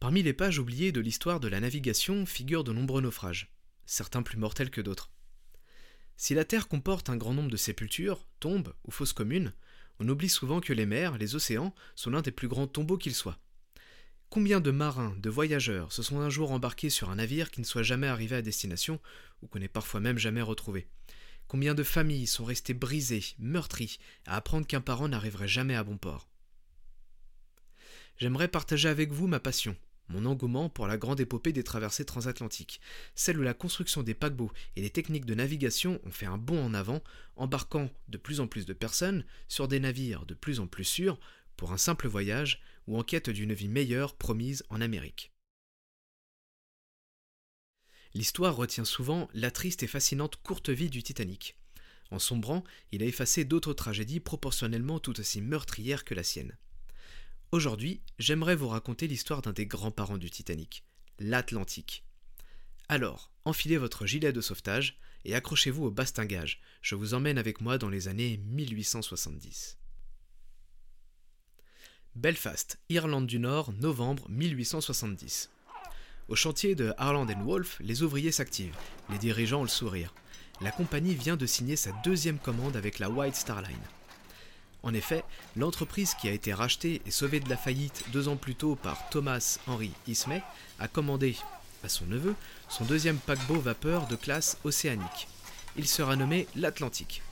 Parmi les pages oubliées de l'histoire de la navigation figurent de nombreux naufrages, certains plus mortels que d'autres. Si la Terre comporte un grand nombre de sépultures, tombes ou fosses communes, on oublie souvent que les mers, les océans, sont l'un des plus grands tombeaux qu'ils soient. Combien de marins, de voyageurs se sont un jour embarqués sur un navire qui ne soit jamais arrivé à destination, ou qu'on n'ait parfois même jamais retrouvé? Combien de familles sont restées brisées, meurtries, à apprendre qu'un parent n'arriverait jamais à bon port? J'aimerais partager avec vous ma passion, mon engouement pour la grande épopée des traversées transatlantiques, celle où la construction des paquebots et les techniques de navigation ont fait un bond en avant, embarquant de plus en plus de personnes sur des navires de plus en plus sûrs pour un simple voyage ou en quête d'une vie meilleure promise en Amérique. L'histoire retient souvent la triste et fascinante courte vie du Titanic. En sombrant, il a effacé d'autres tragédies proportionnellement tout aussi meurtrières que la sienne. Aujourd'hui, j'aimerais vous raconter l'histoire d'un des grands-parents du Titanic, l'Atlantique. Alors, enfilez votre gilet de sauvetage et accrochez-vous au bastingage. Je vous emmène avec moi dans les années 1870. Belfast, Irlande du Nord, novembre 1870. Au chantier de Harland Wolff, les ouvriers s'activent, les dirigeants ont le sourire. La compagnie vient de signer sa deuxième commande avec la White Star Line. En effet, l'entreprise qui a été rachetée et sauvée de la faillite deux ans plus tôt par Thomas Henry Ismay a commandé à son neveu son deuxième paquebot vapeur de classe océanique. Il sera nommé l'Atlantique.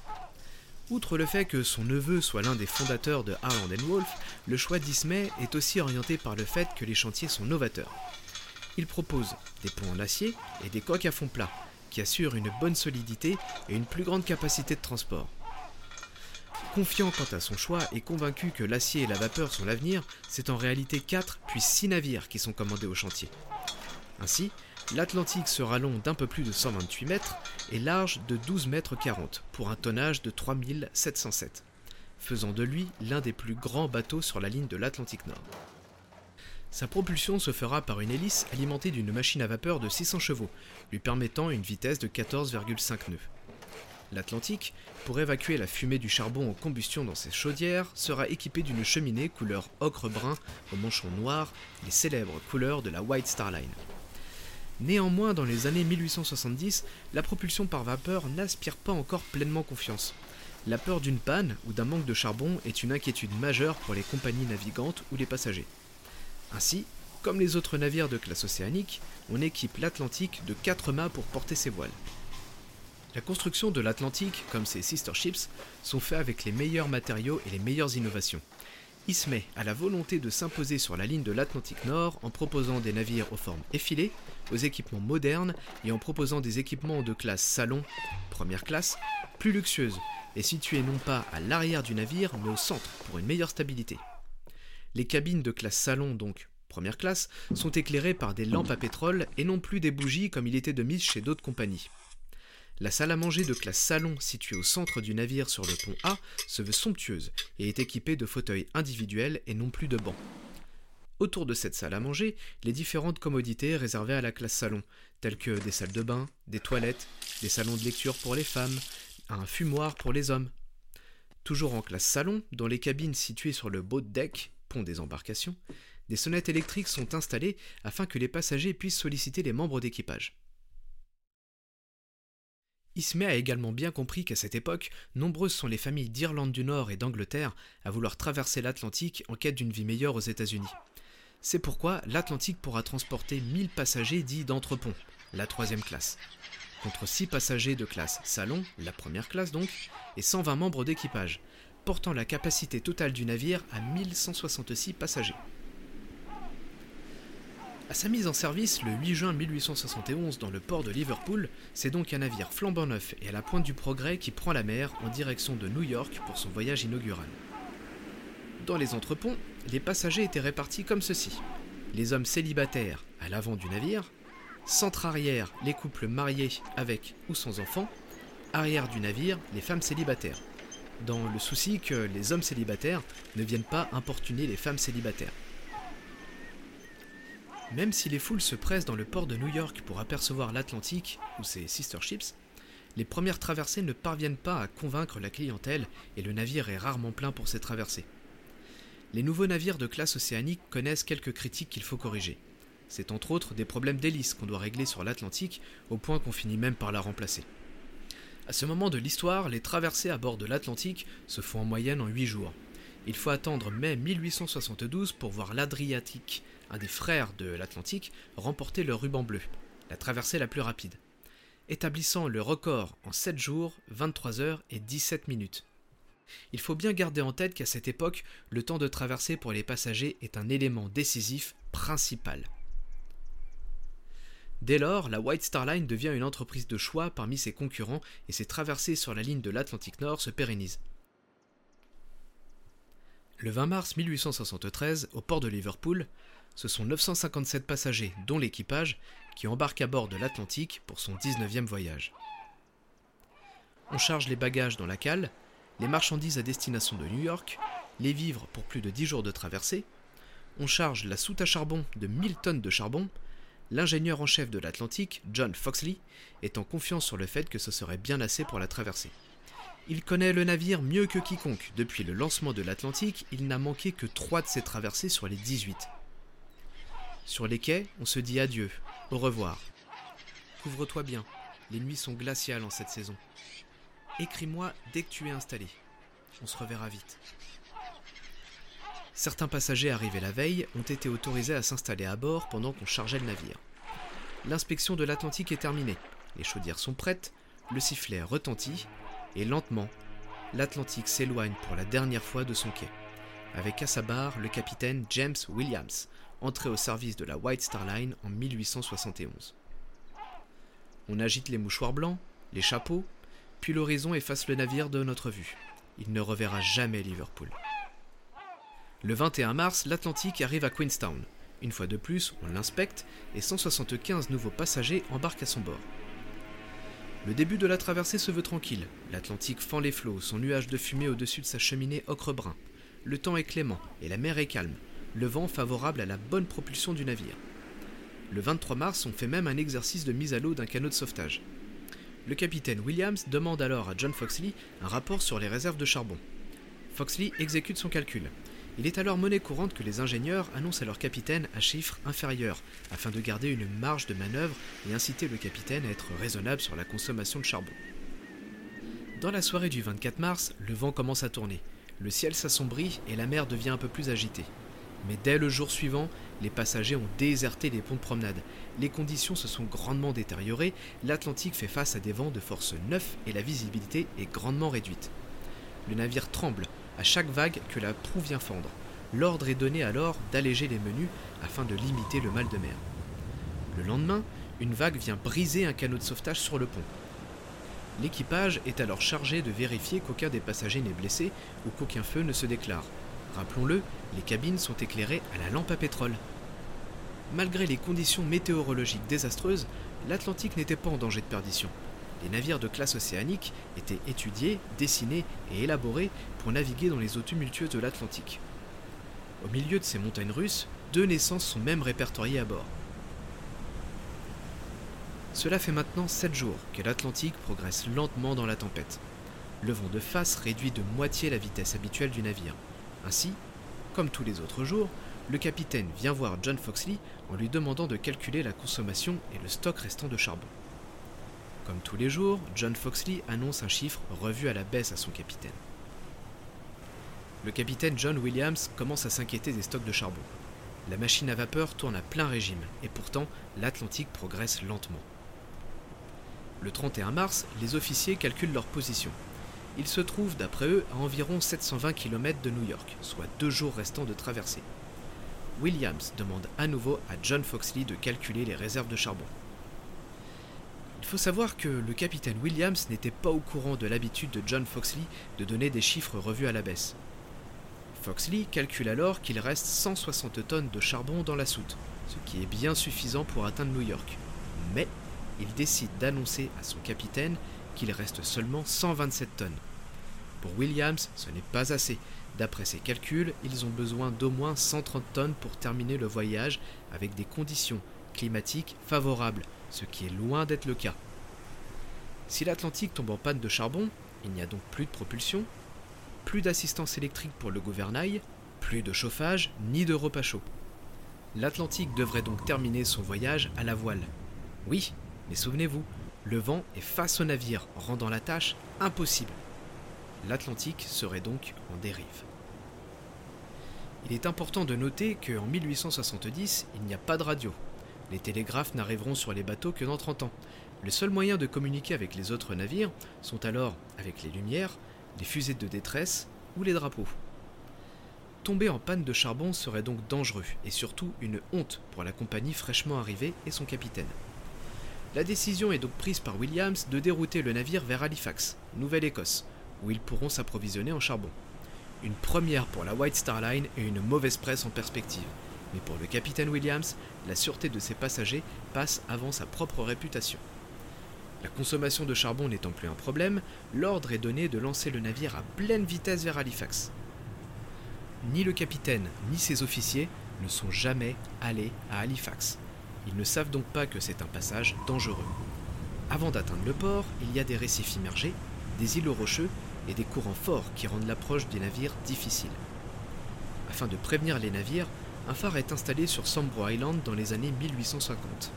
Outre le fait que son neveu soit l'un des fondateurs de Harland Wolff, le choix d'Ismay est aussi orienté par le fait que les chantiers sont novateurs. Il propose des ponts en acier et des coques à fond plat, qui assurent une bonne solidité et une plus grande capacité de transport. Confiant quant à son choix et convaincu que l'acier et la vapeur sont l'avenir, c'est en réalité 4 puis 6 navires qui sont commandés au chantier. Ainsi, l'Atlantique sera long d'un peu plus de 128 mètres et large de 12 mètres 40 pour un tonnage de 3707, faisant de lui l'un des plus grands bateaux sur la ligne de l'Atlantique Nord. Sa propulsion se fera par une hélice alimentée d'une machine à vapeur de 600 chevaux, lui permettant une vitesse de 14,5 nœuds. L'Atlantique, pour évacuer la fumée du charbon en combustion dans ses chaudières, sera équipé d'une cheminée couleur ocre-brun au manchon noir, les célèbres couleurs de la White Star Line. Néanmoins, dans les années 1870, la propulsion par vapeur n'aspire pas encore pleinement confiance. La peur d'une panne ou d'un manque de charbon est une inquiétude majeure pour les compagnies navigantes ou les passagers. Ainsi, comme les autres navires de classe océanique, on équipe l'Atlantique de 4 mâts pour porter ses voiles. La construction de l'Atlantique, comme ses sister ships, sont faits avec les meilleurs matériaux et les meilleures innovations. Ismay a la volonté de s'imposer sur la ligne de l'Atlantique Nord en proposant des navires aux formes effilées, aux équipements modernes et en proposant des équipements de classe salon, première classe, plus luxueuses et situés non pas à l'arrière du navire mais au centre pour une meilleure stabilité. Les cabines de classe salon, donc première classe, sont éclairées par des lampes à pétrole et non plus des bougies comme il était de mise chez d'autres compagnies. La salle à manger de classe salon située au centre du navire sur le pont A se veut somptueuse et est équipée de fauteuils individuels et non plus de bancs. Autour de cette salle à manger, les différentes commodités réservées à la classe salon, telles que des salles de bain, des toilettes, des salons de lecture pour les femmes, un fumoir pour les hommes. Toujours en classe salon, dans les cabines situées sur le boat deck, pont des embarcations, des sonnettes électriques sont installées afin que les passagers puissent solliciter les membres d'équipage. Ismay a également bien compris qu'à cette époque, nombreuses sont les familles d'Irlande du Nord et d'Angleterre à vouloir traverser l'Atlantique en quête d'une vie meilleure aux États-Unis. C'est pourquoi l'Atlantique pourra transporter 1000 passagers dits d'entrepont, la troisième classe, contre 6 passagers de classe salon, la première classe donc, et 120 membres d'équipage, portant la capacité totale du navire à 1166 passagers. À sa mise en service le 8 juin 1871 dans le port de Liverpool, c'est donc un navire flambant neuf et à la pointe du progrès qui prend la mer en direction de New York pour son voyage inaugural. Dans les entreponts, les passagers étaient répartis comme ceci. Les hommes célibataires à l'avant du navire, centre arrière les couples mariés avec ou sans enfants, arrière du navire les femmes célibataires, dans le souci que les hommes célibataires ne viennent pas importuner les femmes célibataires. Même si les foules se pressent dans le port de New York pour apercevoir l'Atlantique ou ses sister ships, les premières traversées ne parviennent pas à convaincre la clientèle et le navire est rarement plein pour ces traversées. Les nouveaux navires de classe océanique connaissent quelques critiques qu'il faut corriger. C'est entre autres des problèmes d'hélice qu'on doit régler sur l'Atlantique, au point qu'on finit même par la remplacer. À ce moment de l'histoire, les traversées à bord de l'Atlantique se font en moyenne en 8 jours. Il faut attendre mai 1872 pour voir l'Adriatique, un des frères de l'Atlantique, remporter le ruban bleu, la traversée la plus rapide, établissant le record en 7 jours, 23 heures et 17 minutes. Il faut bien garder en tête qu'à cette époque, le temps de traversée pour les passagers est un élément décisif principal. Dès lors, la White Star Line devient une entreprise de choix parmi ses concurrents et ses traversées sur la ligne de l'Atlantique Nord se pérennisent. Le 20 mars 1873, au port de Liverpool, ce sont 957 passagers, dont l'équipage, qui embarquent à bord de l'Atlantique pour son 19e voyage. On charge les bagages dans la cale, les marchandises à destination de New York, les vivres pour plus de 10 jours de traversée, on charge la soute à charbon de 1000 tonnes de charbon, L'ingénieur en chef de l'Atlantique, John Foxley, est en confiance sur le fait que ce serait bien assez pour la traversée. Il connaît le navire mieux que quiconque. Depuis le lancement de l'Atlantique, il n'a manqué que trois de ses traversées sur les 18. Sur les quais, on se dit adieu, au revoir. Couvre-toi bien, les nuits sont glaciales en cette saison. Écris-moi dès que tu es installé. On se reverra vite. Certains passagers arrivés la veille ont été autorisés à s'installer à bord pendant qu'on chargeait le navire. L'inspection de l'Atlantique est terminée, les chaudières sont prêtes, le sifflet retentit, et lentement, l'Atlantique s'éloigne pour la dernière fois de son quai, avec à sa barre le capitaine James Williams, entré au service de la White Star Line en 1871. On agite les mouchoirs blancs, les chapeaux, puis l'horizon efface le navire de notre vue. Il ne reverra jamais Liverpool. Le 21 mars, l'Atlantique arrive à Queenstown. Une fois de plus, on l'inspecte et 175 nouveaux passagers embarquent à son bord. Le début de la traversée se veut tranquille. L'Atlantique fend les flots, son nuage de fumée au-dessus de sa cheminée ocre-brun. Le temps est clément et la mer est calme, le vent favorable à la bonne propulsion du navire. Le 23 mars, on fait même un exercice de mise à l'eau d'un canot de sauvetage. Le capitaine Williams demande alors à John Foxley un rapport sur les réserves de charbon. Foxley exécute son calcul. Il est alors monnaie courante que les ingénieurs annoncent à leur capitaine un chiffre inférieur, afin de garder une marge de manœuvre et inciter le capitaine à être raisonnable sur la consommation de charbon. Dans la soirée du 24 mars, le vent commence à tourner, le ciel s'assombrit et la mer devient un peu plus agitée. Mais dès le jour suivant, les passagers ont déserté les ponts de promenade. Les conditions se sont grandement détériorées, l'Atlantique fait face à des vents de force 9 et la visibilité est grandement réduite. Le navire tremble, à chaque vague que la proue vient fendre. L'ordre est donné alors d'alléger les menus afin de limiter le mal de mer. Le lendemain, une vague vient briser un canot de sauvetage sur le pont. L'équipage est alors chargé de vérifier qu'aucun des passagers n'est blessé ou qu'aucun feu ne se déclare. Rappelons-le, les cabines sont éclairées à la lampe à pétrole. Malgré les conditions météorologiques désastreuses, l'Atlantique n'était pas en danger de perdition les navires de classe océanique étaient étudiés, dessinés et élaborés pour naviguer dans les eaux tumultueuses de l'Atlantique. Au milieu de ces montagnes russes, deux naissances sont même répertoriées à bord. Cela fait maintenant sept jours que l'Atlantique progresse lentement dans la tempête. Le vent de face réduit de moitié la vitesse habituelle du navire. Ainsi, comme tous les autres jours, le capitaine vient voir John Foxley en lui demandant de calculer la consommation et le stock restant de charbon. Comme tous les jours, John Foxley annonce un chiffre revu à la baisse à son capitaine. Le capitaine John Williams commence à s'inquiéter des stocks de charbon. La machine à vapeur tourne à plein régime, et pourtant l'Atlantique progresse lentement. Le 31 mars, les officiers calculent leur position. Ils se trouvent, d'après eux, à environ 720 km de New York, soit deux jours restants de traversée. Williams demande à nouveau à John Foxley de calculer les réserves de charbon. Il faut savoir que le capitaine Williams n'était pas au courant de l'habitude de John Foxley de donner des chiffres revus à la baisse. Foxley calcule alors qu'il reste 160 tonnes de charbon dans la soute, ce qui est bien suffisant pour atteindre New York. Mais il décide d'annoncer à son capitaine qu'il reste seulement 127 tonnes. Pour Williams, ce n'est pas assez. D'après ses calculs, ils ont besoin d'au moins 130 tonnes pour terminer le voyage avec des conditions climatiques favorables, ce qui est loin d'être le cas. Si l'Atlantique tombe en panne de charbon, il n'y a donc plus de propulsion, plus d'assistance électrique pour le gouvernail, plus de chauffage, ni de repas chaud. L'Atlantique devrait donc terminer son voyage à la voile. Oui, mais souvenez-vous, le vent est face au navire, rendant la tâche impossible. L'Atlantique serait donc en dérive. Il est important de noter qu'en 1870, il n'y a pas de radio. Les télégraphes n'arriveront sur les bateaux que dans 30 ans. Le seul moyen de communiquer avec les autres navires sont alors avec les lumières, les fusées de détresse ou les drapeaux. Tomber en panne de charbon serait donc dangereux et surtout une honte pour la compagnie fraîchement arrivée et son capitaine. La décision est donc prise par Williams de dérouter le navire vers Halifax, Nouvelle-Écosse, où ils pourront s'approvisionner en charbon. Une première pour la White Star Line et une mauvaise presse en perspective. Mais pour le capitaine Williams, la sûreté de ses passagers passe avant sa propre réputation. La consommation de charbon n'étant plus un problème, l'ordre est donné de lancer le navire à pleine vitesse vers Halifax. Ni le capitaine ni ses officiers ne sont jamais allés à Halifax. Ils ne savent donc pas que c'est un passage dangereux. Avant d'atteindre le port, il y a des récifs immergés, des îlots rocheux et des courants forts qui rendent l'approche des navires difficile. Afin de prévenir les navires, un phare est installé sur Sambro Island dans les années 1850.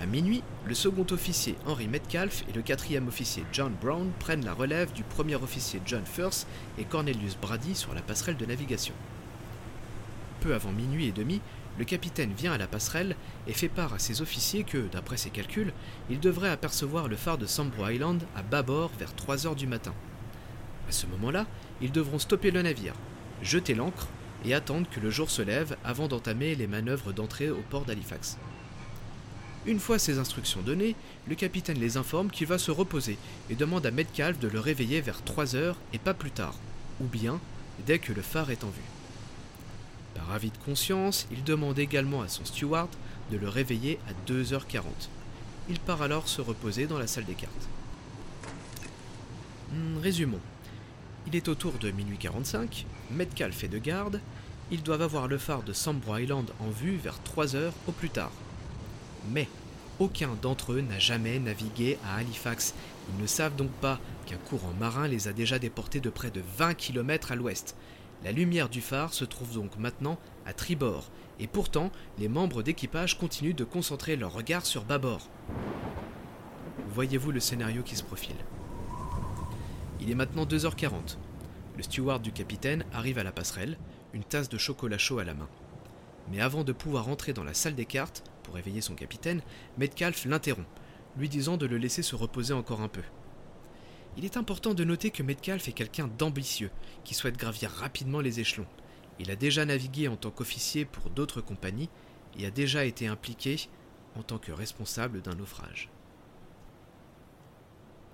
À minuit, le second officier Henry Metcalfe et le quatrième officier John Brown prennent la relève du premier officier John Firth et Cornelius Brady sur la passerelle de navigation. Peu avant minuit et demi, le capitaine vient à la passerelle et fait part à ses officiers que, d'après ses calculs, il devrait apercevoir le phare de Sambro Island à bâbord vers 3 heures du matin. À ce moment-là, ils devront stopper le navire, jeter l'ancre et attendre que le jour se lève avant d'entamer les manœuvres d'entrée au port d'Halifax. Une fois ces instructions données, le capitaine les informe qu'il va se reposer et demande à Metcalfe de le réveiller vers 3 heures et pas plus tard, ou bien dès que le phare est en vue. Par avis de conscience, il demande également à son steward de le réveiller à 2h40. Il part alors se reposer dans la salle des cartes. Hmm, résumons. Il est autour de minuit 45, Metcalfe est de garde, ils doivent avoir le phare de Sambro Island en vue vers 3 heures au plus tard. Mais aucun d'entre eux n'a jamais navigué à Halifax. Ils ne savent donc pas qu'un courant marin les a déjà déportés de près de 20 km à l'ouest. La lumière du phare se trouve donc maintenant à tribord, et pourtant les membres d'équipage continuent de concentrer leur regard sur bâbord. Voyez-vous le scénario qui se profile Il est maintenant 2h40. Le steward du capitaine arrive à la passerelle, une tasse de chocolat chaud à la main. Mais avant de pouvoir entrer dans la salle des cartes, pour réveiller son capitaine, Metcalfe l'interrompt, lui disant de le laisser se reposer encore un peu. Il est important de noter que Metcalfe est quelqu'un d'ambitieux, qui souhaite gravir rapidement les échelons. Il a déjà navigué en tant qu'officier pour d'autres compagnies et a déjà été impliqué en tant que responsable d'un naufrage.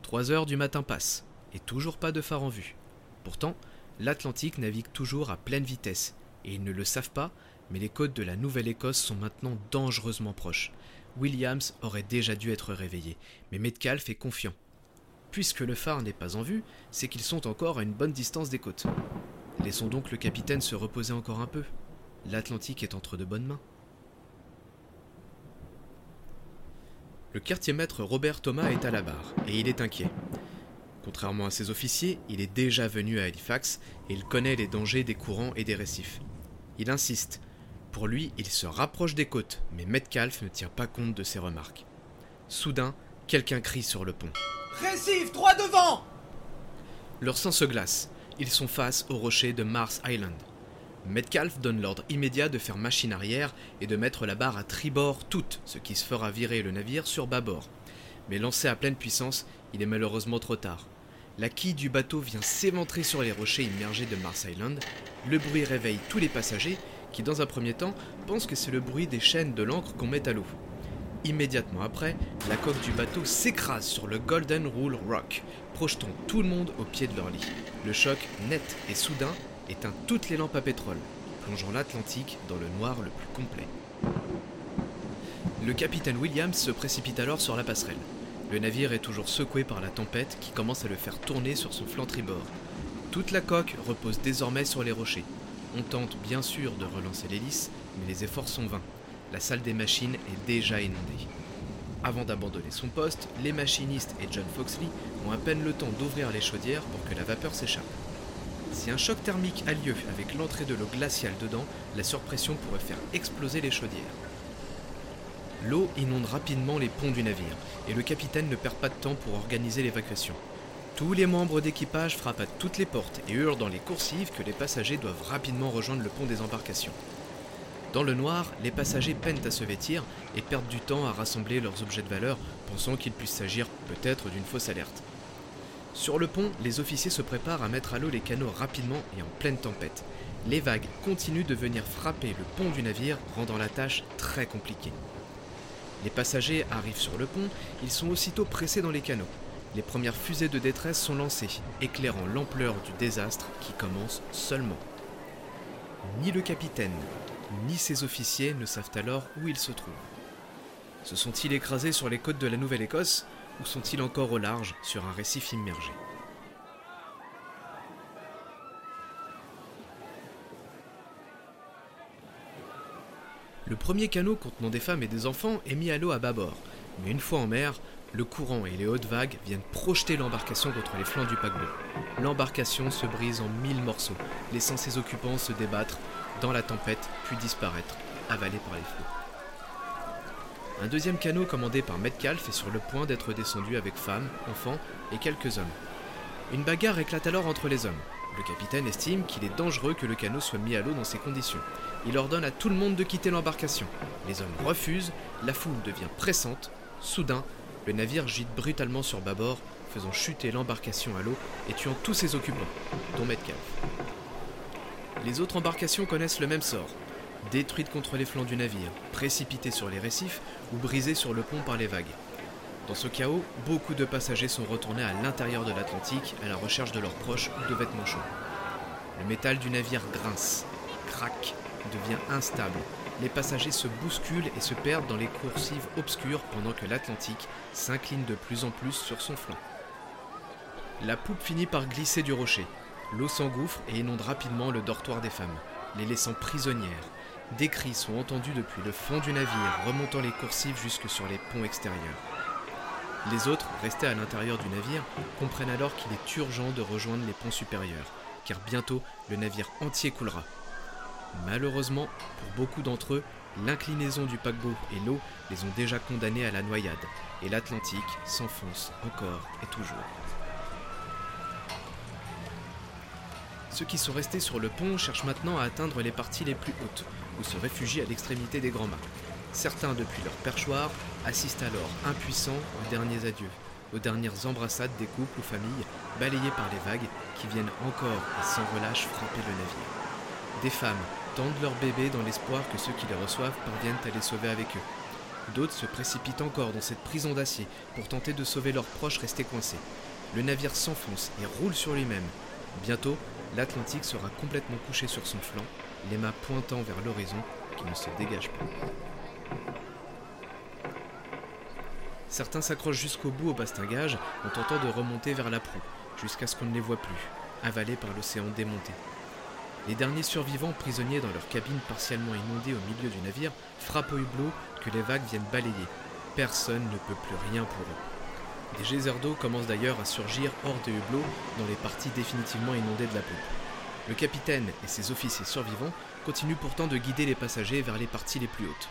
Trois heures du matin passent, et toujours pas de phare en vue. Pourtant, l'Atlantique navigue toujours à pleine vitesse, et ils ne le savent pas, mais les côtes de la Nouvelle-Écosse sont maintenant dangereusement proches. Williams aurait déjà dû être réveillé, mais Metcalfe est confiant. Puisque le phare n'est pas en vue, c'est qu'ils sont encore à une bonne distance des côtes. Laissons donc le capitaine se reposer encore un peu. L'Atlantique est entre de bonnes mains. Le quartier-maître Robert Thomas est à la barre, et il est inquiet. Contrairement à ses officiers, il est déjà venu à Halifax et il connaît les dangers des courants et des récifs. Il insiste, pour lui, il se rapproche des côtes, mais Metcalfe ne tient pas compte de ses remarques. Soudain, quelqu'un crie sur le pont. Droit devant Leur sang se glace. Ils sont face au rocher de Mars Island. Metcalfe donne l'ordre immédiat de faire machine arrière et de mettre la barre à tribord toute, ce qui se fera virer le navire sur bâbord. Mais lancé à pleine puissance, il est malheureusement trop tard. La quille du bateau vient s'éventrer sur les rochers immergés de Mars Island. Le bruit réveille tous les passagers qui dans un premier temps pense que c'est le bruit des chaînes de l'ancre qu'on met à l'eau. Immédiatement après, la coque du bateau s'écrase sur le Golden Rule Rock, projetant tout le monde au pied de leur lit. Le choc, net et soudain, éteint toutes les lampes à pétrole, plongeant l'Atlantique dans le noir le plus complet. Le capitaine Williams se précipite alors sur la passerelle. Le navire est toujours secoué par la tempête qui commence à le faire tourner sur son flanc tribord. Toute la coque repose désormais sur les rochers, on tente bien sûr de relancer l'hélice, mais les efforts sont vains. La salle des machines est déjà inondée. Avant d'abandonner son poste, les machinistes et John Foxley ont à peine le temps d'ouvrir les chaudières pour que la vapeur s'échappe. Si un choc thermique a lieu avec l'entrée de l'eau glaciale dedans, la surpression pourrait faire exploser les chaudières. L'eau inonde rapidement les ponts du navire, et le capitaine ne perd pas de temps pour organiser l'évacuation. Tous les membres d'équipage frappent à toutes les portes et hurlent dans les coursives que les passagers doivent rapidement rejoindre le pont des embarcations. Dans le noir, les passagers peinent à se vêtir et perdent du temps à rassembler leurs objets de valeur, pensant qu'il puisse s'agir peut-être d'une fausse alerte. Sur le pont, les officiers se préparent à mettre à l'eau les canots rapidement et en pleine tempête. Les vagues continuent de venir frapper le pont du navire, rendant la tâche très compliquée. Les passagers arrivent sur le pont, ils sont aussitôt pressés dans les canots. Les premières fusées de détresse sont lancées, éclairant l'ampleur du désastre qui commence seulement. Ni le capitaine, ni ses officiers ne savent alors où ils se trouvent. Se sont-ils écrasés sur les côtes de la Nouvelle-Écosse ou sont-ils encore au large sur un récif immergé? Le premier canot contenant des femmes et des enfants est mis à l'eau à bâbord, mais une fois en mer, le courant et les hautes vagues viennent projeter l'embarcation contre les flancs du paquebot. L'embarcation se brise en mille morceaux, laissant ses occupants se débattre dans la tempête puis disparaître, avalés par les flots. Un deuxième canot commandé par Metcalf est sur le point d'être descendu avec femmes, enfants et quelques hommes. Une bagarre éclate alors entre les hommes. Le capitaine estime qu'il est dangereux que le canot soit mis à l'eau dans ces conditions. Il ordonne à tout le monde de quitter l'embarcation. Les hommes refusent, la foule devient pressante. Soudain, le navire gîte brutalement sur bâbord, faisant chuter l'embarcation à l'eau et tuant tous ses occupants, dont Metcalf. Les autres embarcations connaissent le même sort détruites contre les flancs du navire, précipitées sur les récifs ou brisées sur le pont par les vagues. Dans ce chaos, beaucoup de passagers sont retournés à l'intérieur de l'Atlantique à la recherche de leurs proches ou de vêtements chauds. Le métal du navire grince, craque, devient instable. Les passagers se bousculent et se perdent dans les coursives obscures pendant que l'Atlantique s'incline de plus en plus sur son flanc. La poupe finit par glisser du rocher. L'eau s'engouffre et inonde rapidement le dortoir des femmes, les laissant prisonnières, des cris sont entendus depuis le fond du navire, remontant les coursives jusque sur les ponts extérieurs. Les autres, restés à l'intérieur du navire, comprennent alors qu'il est urgent de rejoindre les ponts supérieurs, car bientôt le navire entier coulera. Malheureusement, pour beaucoup d'entre eux, l'inclinaison du paquebot et l'eau les ont déjà condamnés à la noyade, et l'Atlantique s'enfonce encore et toujours. Ceux qui sont restés sur le pont cherchent maintenant à atteindre les parties les plus hautes, ou se réfugient à l'extrémité des grands mâts. Certains, depuis leur perchoir, assistent alors impuissants aux derniers adieux, aux dernières embrassades des couples ou familles balayées par les vagues qui viennent encore et sans relâche frapper le navire. Des femmes tendent leurs bébés dans l'espoir que ceux qui les reçoivent parviennent à les sauver avec eux. D'autres se précipitent encore dans cette prison d'acier pour tenter de sauver leurs proches restés coincés. Le navire s'enfonce et roule sur lui-même. Bientôt, l'Atlantique sera complètement couché sur son flanc, les mâts pointant vers l'horizon qui ne se dégage pas. Certains s'accrochent jusqu'au bout au bastingage en tentant de remonter vers la proue, jusqu'à ce qu'on ne les voit plus, avalés par l'océan démonté. Les derniers survivants, prisonniers dans leur cabine partiellement inondée au milieu du navire, frappent au hublot que les vagues viennent balayer. Personne ne peut plus rien pour eux. Des geysers d'eau commencent d'ailleurs à surgir hors des hublots dans les parties définitivement inondées de la poupe. Le capitaine et ses officiers survivants continuent pourtant de guider les passagers vers les parties les plus hautes.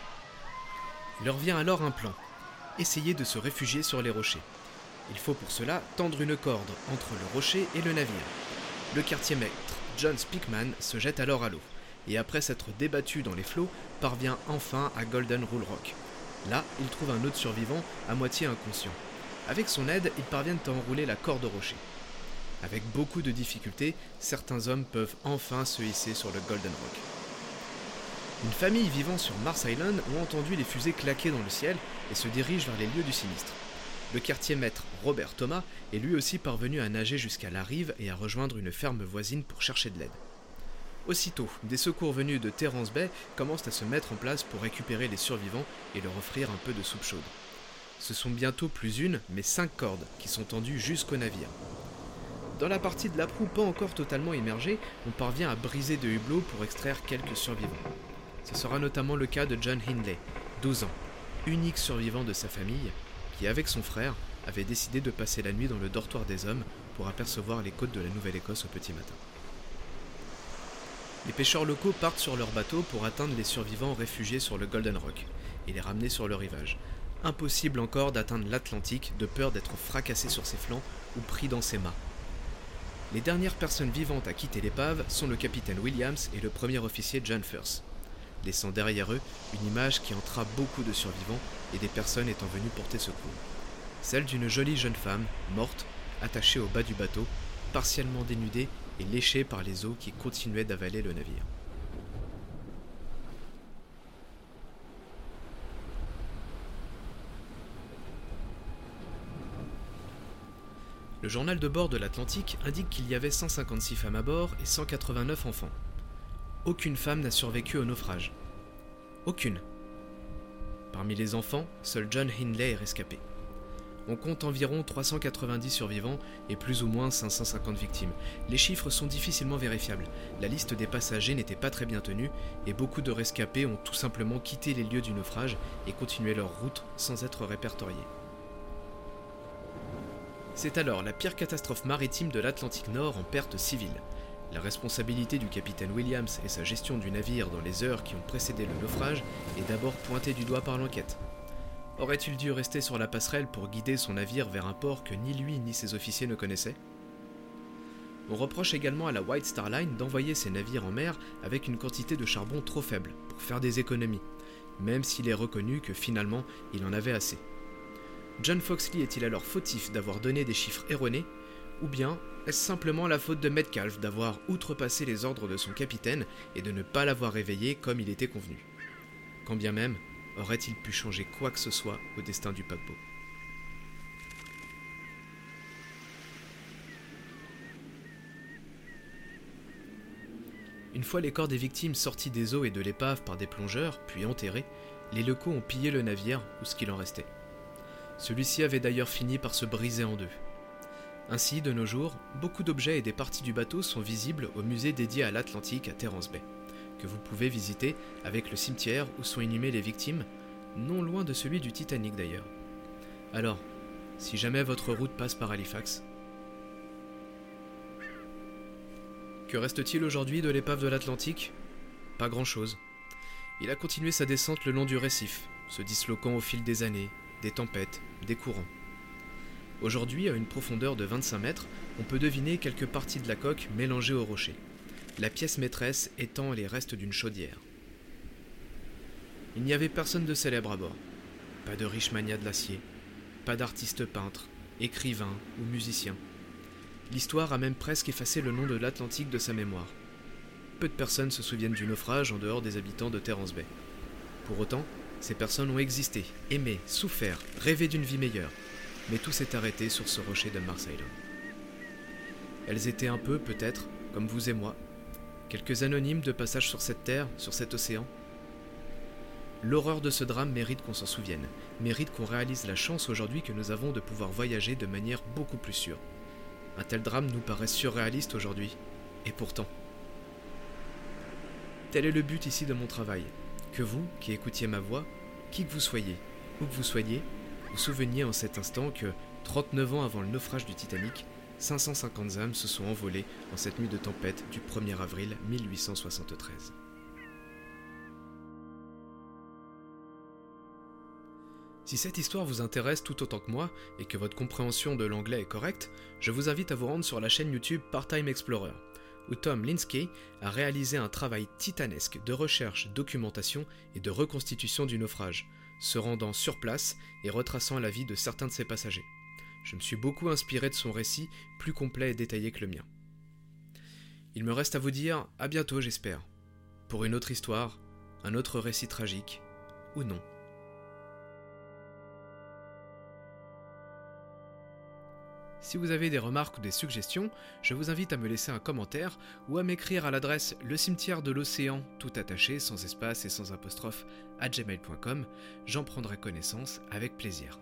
Il leur vient alors un plan essayer de se réfugier sur les rochers. Il faut pour cela tendre une corde entre le rocher et le navire. Le quartier maître, John Speakman, se jette alors à l'eau, et après s'être débattu dans les flots, parvient enfin à Golden Rule Rock. Là, il trouve un autre survivant, à moitié inconscient. Avec son aide, ils parviennent à enrouler la corde au rocher. Avec beaucoup de difficultés, certains hommes peuvent enfin se hisser sur le Golden Rock. Une famille vivant sur Mars Island ont entendu les fusées claquer dans le ciel et se dirige vers les lieux du sinistre. Le quartier maître Robert Thomas est lui aussi parvenu à nager jusqu'à la rive et à rejoindre une ferme voisine pour chercher de l'aide. Aussitôt, des secours venus de Terrence Bay commencent à se mettre en place pour récupérer les survivants et leur offrir un peu de soupe chaude. Ce sont bientôt plus une, mais cinq cordes qui sont tendues jusqu'au navire. Dans la partie de la proue pas encore totalement immergée, on parvient à briser de hublots pour extraire quelques survivants. Ce sera notamment le cas de John Hindley, 12 ans, unique survivant de sa famille, qui avec son frère avait décidé de passer la nuit dans le dortoir des hommes pour apercevoir les côtes de la Nouvelle-Écosse au petit matin. Les pêcheurs locaux partent sur leur bateau pour atteindre les survivants réfugiés sur le Golden Rock et les ramener sur le rivage. Impossible encore d'atteindre l'Atlantique de peur d'être fracassé sur ses flancs ou pris dans ses mâts. Les dernières personnes vivantes à quitter l'épave sont le capitaine Williams et le premier officier John Firth, laissant derrière eux une image qui entra beaucoup de survivants et des personnes étant venues porter secours. Celle d'une jolie jeune femme, morte, attachée au bas du bateau, partiellement dénudée et léchée par les eaux qui continuaient d'avaler le navire. Le journal de bord de l'Atlantique indique qu'il y avait 156 femmes à bord et 189 enfants. Aucune femme n'a survécu au naufrage. Aucune. Parmi les enfants, seul John Hindley est rescapé. On compte environ 390 survivants et plus ou moins 550 victimes. Les chiffres sont difficilement vérifiables. La liste des passagers n'était pas très bien tenue et beaucoup de rescapés ont tout simplement quitté les lieux du naufrage et continué leur route sans être répertoriés. C'est alors la pire catastrophe maritime de l'Atlantique Nord en perte civile. La responsabilité du capitaine Williams et sa gestion du navire dans les heures qui ont précédé le naufrage est d'abord pointée du doigt par l'enquête. Aurait-il dû rester sur la passerelle pour guider son navire vers un port que ni lui ni ses officiers ne connaissaient? On reproche également à la White Star Line d'envoyer ses navires en mer avec une quantité de charbon trop faible pour faire des économies, même s'il est reconnu que finalement il en avait assez. John Foxley est-il alors fautif d'avoir donné des chiffres erronés Ou bien est-ce simplement la faute de Metcalf d'avoir outrepassé les ordres de son capitaine et de ne pas l'avoir réveillé comme il était convenu? Quand bien même, aurait-il pu changer quoi que ce soit au destin du paquebot? Une fois les corps des victimes sortis des eaux et de l'épave par des plongeurs, puis enterrés, les locaux ont pillé le navire ou ce qu'il en restait. Celui-ci avait d'ailleurs fini par se briser en deux. Ainsi, de nos jours, beaucoup d'objets et des parties du bateau sont visibles au musée dédié à l'Atlantique à Terrence Bay, que vous pouvez visiter avec le cimetière où sont inhumées les victimes, non loin de celui du Titanic d'ailleurs. Alors, si jamais votre route passe par Halifax, que reste-t-il aujourd'hui de l'épave de l'Atlantique? Pas grand-chose. Il a continué sa descente le long du récif, se disloquant au fil des années, des tempêtes, des courants. Aujourd'hui, à une profondeur de 25 mètres, on peut deviner quelques parties de la coque mélangées au rocher, la pièce maîtresse étant les restes d'une chaudière. Il n'y avait personne de célèbre à bord, pas de riche mania de l'acier, pas d'artiste peintre, écrivain ou musicien. L'histoire a même presque effacé le nom de l'Atlantique de sa mémoire. Peu de personnes se souviennent du naufrage en dehors des habitants de Terrence Bay. Pour autant, ces personnes ont existé, aimé, souffert, rêvé d'une vie meilleure. Mais tout s'est arrêté sur ce rocher de Marseille. Elles étaient un peu, peut-être, comme vous et moi, quelques anonymes de passage sur cette terre, sur cet océan. L'horreur de ce drame mérite qu'on s'en souvienne, mérite qu'on réalise la chance aujourd'hui que nous avons de pouvoir voyager de manière beaucoup plus sûre. Un tel drame nous paraît surréaliste aujourd'hui, et pourtant. Tel est le but ici de mon travail, que vous, qui écoutiez ma voix, qui que vous soyez, où que vous soyez, vous souveniez en cet instant que, 39 ans avant le naufrage du Titanic, 550 âmes se sont envolées en cette nuit de tempête du 1er avril 1873. Si cette histoire vous intéresse tout autant que moi et que votre compréhension de l'anglais est correcte, je vous invite à vous rendre sur la chaîne YouTube Part-Time Explorer où Tom Linsky a réalisé un travail titanesque de recherche, documentation et de reconstitution du naufrage, se rendant sur place et retraçant la vie de certains de ses passagers. Je me suis beaucoup inspiré de son récit, plus complet et détaillé que le mien. Il me reste à vous dire à bientôt, j'espère, pour une autre histoire, un autre récit tragique, ou non. Si vous avez des remarques ou des suggestions, je vous invite à me laisser un commentaire ou à m'écrire à l'adresse le cimetière de l'océan, tout attaché, sans espace et sans apostrophe, à gmail.com. J'en prendrai connaissance avec plaisir.